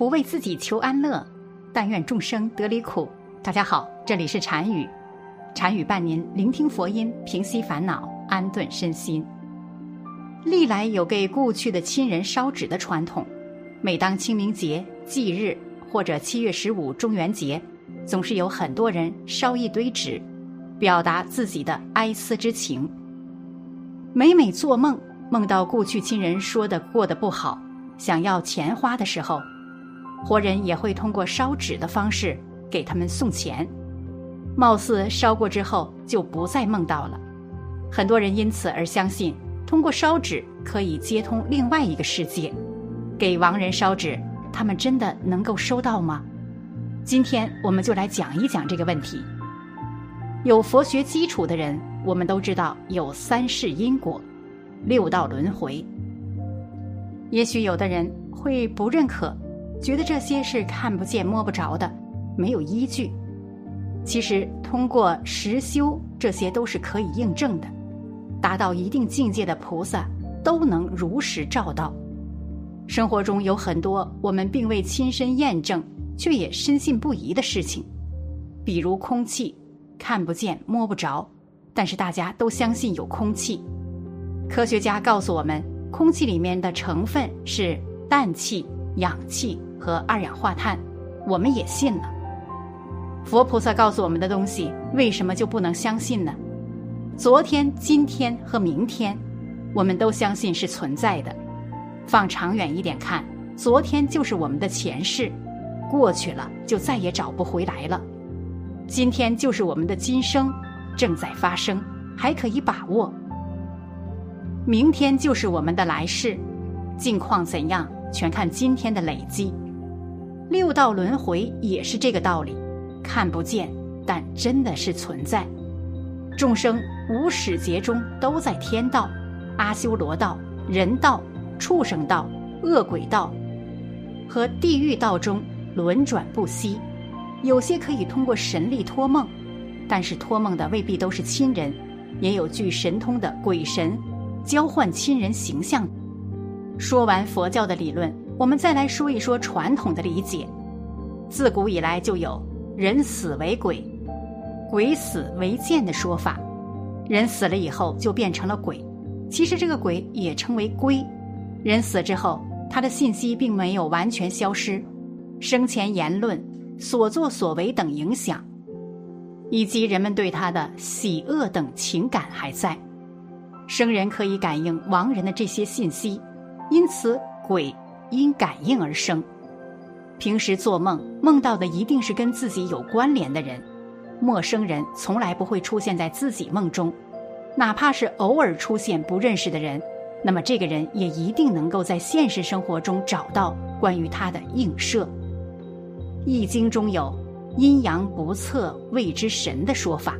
不为自己求安乐，但愿众生得离苦。大家好，这里是禅语，禅语伴您聆听佛音，平息烦恼，安顿身心。历来有给故去的亲人烧纸的传统，每当清明节、祭日或者七月十五中元节，总是有很多人烧一堆纸，表达自己的哀思之情。每每做梦，梦到故去亲人说的过得不好，想要钱花的时候。活人也会通过烧纸的方式给他们送钱，貌似烧过之后就不再梦到了。很多人因此而相信，通过烧纸可以接通另外一个世界。给亡人烧纸，他们真的能够收到吗？今天我们就来讲一讲这个问题。有佛学基础的人，我们都知道有三世因果、六道轮回。也许有的人会不认可。觉得这些是看不见摸不着的，没有依据。其实通过实修，这些都是可以印证的。达到一定境界的菩萨都能如实照到。生活中有很多我们并未亲身验证，却也深信不疑的事情，比如空气，看不见摸不着，但是大家都相信有空气。科学家告诉我们，空气里面的成分是氮气、氧气。和二氧化碳，我们也信了。佛菩萨告诉我们的东西，为什么就不能相信呢？昨天、今天和明天，我们都相信是存在的。放长远一点看，昨天就是我们的前世，过去了就再也找不回来了。今天就是我们的今生，正在发生，还可以把握。明天就是我们的来世，境况怎样，全看今天的累积。六道轮回也是这个道理，看不见，但真的是存在。众生无始劫中都在天道、阿修罗道、人道、畜生道、恶鬼道和地狱道中轮转不息。有些可以通过神力托梦，但是托梦的未必都是亲人，也有具神通的鬼神交换亲人形象。说完佛教的理论。我们再来说一说传统的理解。自古以来就有“人死为鬼，鬼死为剑”的说法。人死了以后就变成了鬼，其实这个鬼也称为龟。人死之后，他的信息并没有完全消失，生前言论、所作所为等影响，以及人们对他的喜恶等情感还在。生人可以感应亡人的这些信息，因此鬼。因感应而生，平时做梦梦到的一定是跟自己有关联的人，陌生人从来不会出现在自己梦中，哪怕是偶尔出现不认识的人，那么这个人也一定能够在现实生活中找到关于他的映射。《易经》中有“阴阳不测谓之神”的说法，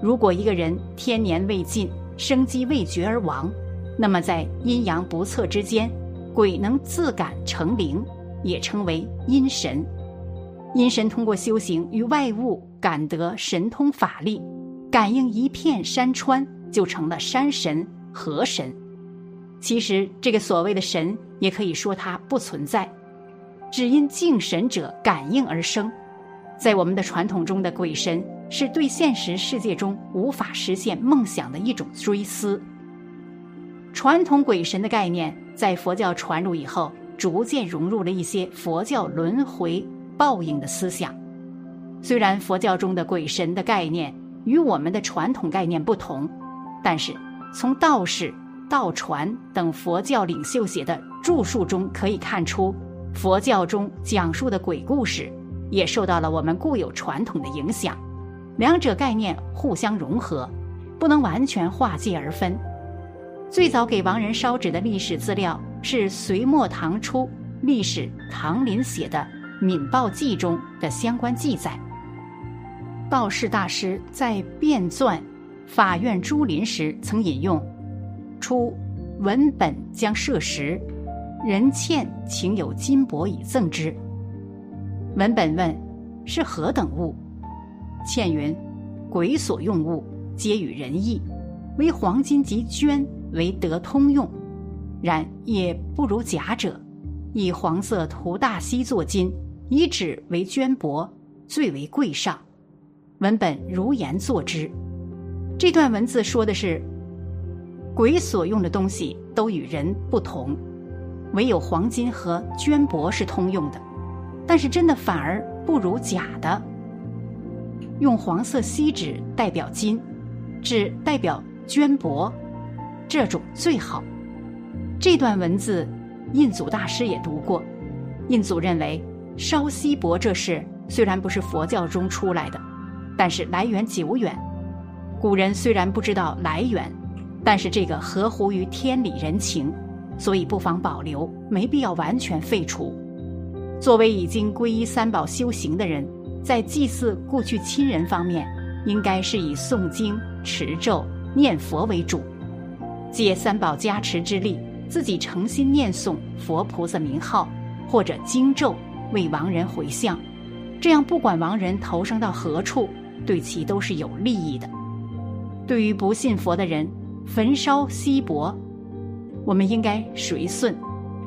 如果一个人天年未尽，生机未绝而亡，那么在阴阳不测之间。鬼能自感成灵，也称为阴神。阴神通过修行与外物感得神通法力，感应一片山川，就成了山神、河神。其实这个所谓的神，也可以说它不存在，只因敬神者感应而生。在我们的传统中的鬼神，是对现实世界中无法实现梦想的一种追思。传统鬼神的概念在佛教传入以后，逐渐融入了一些佛教轮回报应的思想。虽然佛教中的鬼神的概念与我们的传统概念不同，但是从道士、道传等佛教领袖写的著述中可以看出，佛教中讲述的鬼故事也受到了我们固有传统的影响，两者概念互相融合，不能完全划界而分。最早给亡人烧纸的历史资料是隋末唐初历史唐林写的《闽报记》中的相关记载。道士大师在辩纂法院朱林时曾引用：“初文本将设时，人欠请有金帛以赠之。”文本问：“是何等物？”倩云：“鬼所用物，皆与人异，为黄金及绢。为得通用，然也不如假者。以黄色涂大锡作金，以纸为绢帛，最为贵上。文本如言作之。这段文字说的是，鬼所用的东西都与人不同，唯有黄金和绢帛是通用的。但是真的反而不如假的。用黄色锡纸代表金，纸代表绢帛，这种最好。这段文字。印祖大师也读过，印祖认为烧锡箔这事虽然不是佛教中出来的，但是来源久远。古人虽然不知道来源，但是这个合乎于天理人情，所以不妨保留，没必要完全废除。作为已经皈依三宝修行的人，在祭祀故去亲人方面，应该是以诵经、持咒、念佛为主，借三宝加持之力。自己诚心念诵佛菩萨名号或者经咒为亡人回向，这样不管亡人投生到何处，对其都是有利益的。对于不信佛的人，焚烧锡箔，我们应该随顺，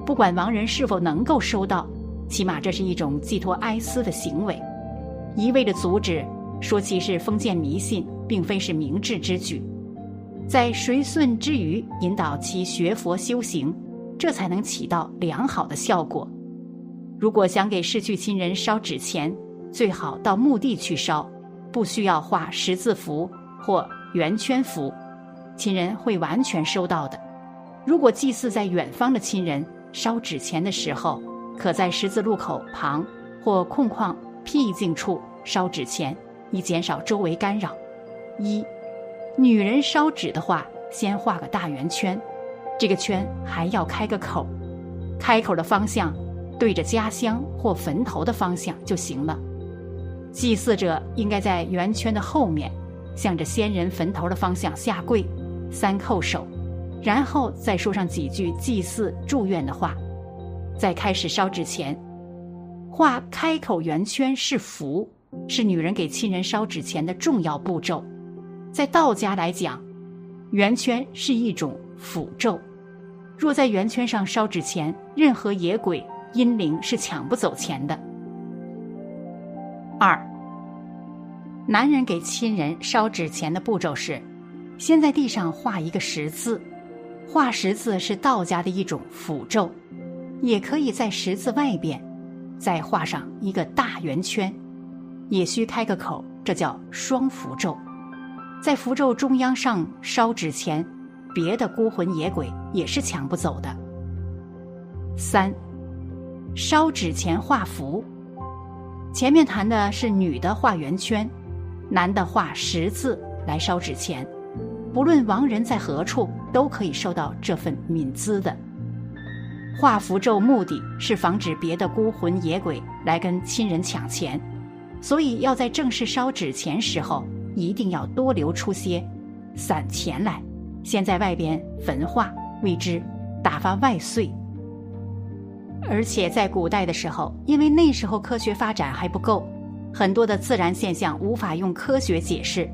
不管亡人是否能够收到，起码这是一种寄托哀思的行为。一味的阻止，说其是封建迷信，并非是明智之举。在随顺之余，引导其学佛修行，这才能起到良好的效果。如果想给逝去亲人烧纸钱，最好到墓地去烧，不需要画十字符或圆圈符，亲人会完全收到的。如果祭祀在远方的亲人，烧纸钱的时候，可在十字路口旁或空旷僻静处烧纸钱，以减少周围干扰。一。女人烧纸的话，先画个大圆圈，这个圈还要开个口，开口的方向对着家乡或坟头的方向就行了。祭祀者应该在圆圈的后面，向着先人坟头的方向下跪，三叩首，然后再说上几句祭祀祝愿的话。在开始烧纸前，画开口圆圈是福，是女人给亲人烧纸钱的重要步骤。在道家来讲，圆圈是一种符咒。若在圆圈上烧纸钱，任何野鬼、阴灵是抢不走钱的。二，男人给亲人烧纸钱的步骤是：先在地上画一个十字，画十字是道家的一种符咒，也可以在十字外边再画上一个大圆圈，也需开个口，这叫双符咒。在符咒中央上烧纸钱，别的孤魂野鬼也是抢不走的。三，烧纸钱画符。前面谈的是女的画圆圈，男的画十字来烧纸钱，不论亡人在何处，都可以收到这份冥资的。画符咒目的是防止别的孤魂野鬼来跟亲人抢钱，所以要在正式烧纸钱时候。一定要多留出些散钱来，先在外边焚化，为之打发外岁。而且在古代的时候，因为那时候科学发展还不够，很多的自然现象无法用科学解释，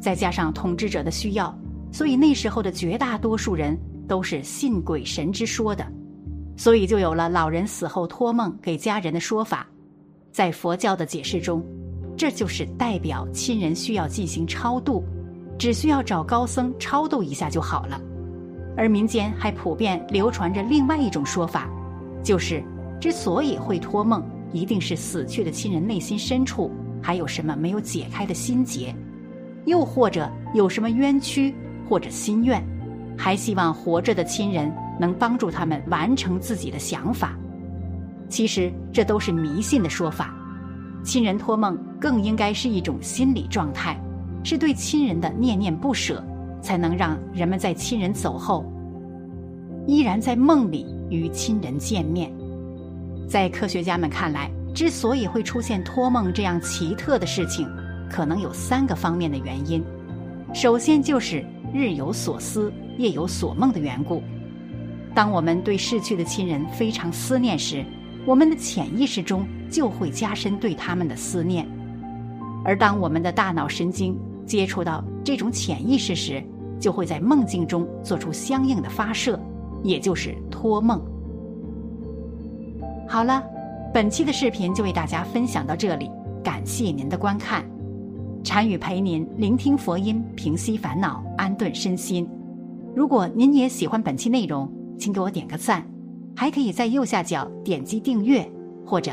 再加上统治者的需要，所以那时候的绝大多数人都是信鬼神之说的，所以就有了老人死后托梦给家人的说法。在佛教的解释中。这就是代表亲人需要进行超度，只需要找高僧超度一下就好了。而民间还普遍流传着另外一种说法，就是之所以会托梦，一定是死去的亲人内心深处还有什么没有解开的心结，又或者有什么冤屈或者心愿，还希望活着的亲人能帮助他们完成自己的想法。其实这都是迷信的说法。亲人托梦更应该是一种心理状态，是对亲人的念念不舍，才能让人们在亲人走后，依然在梦里与亲人见面。在科学家们看来，之所以会出现托梦这样奇特的事情，可能有三个方面的原因。首先就是日有所思，夜有所梦的缘故。当我们对逝去的亲人非常思念时，我们的潜意识中就会加深对他们的思念，而当我们的大脑神经接触到这种潜意识时，就会在梦境中做出相应的发射，也就是托梦。好了，本期的视频就为大家分享到这里，感谢您的观看。禅语陪您聆听佛音，平息烦恼，安顿身心。如果您也喜欢本期内容，请给我点个赞，还可以在右下角点击订阅或者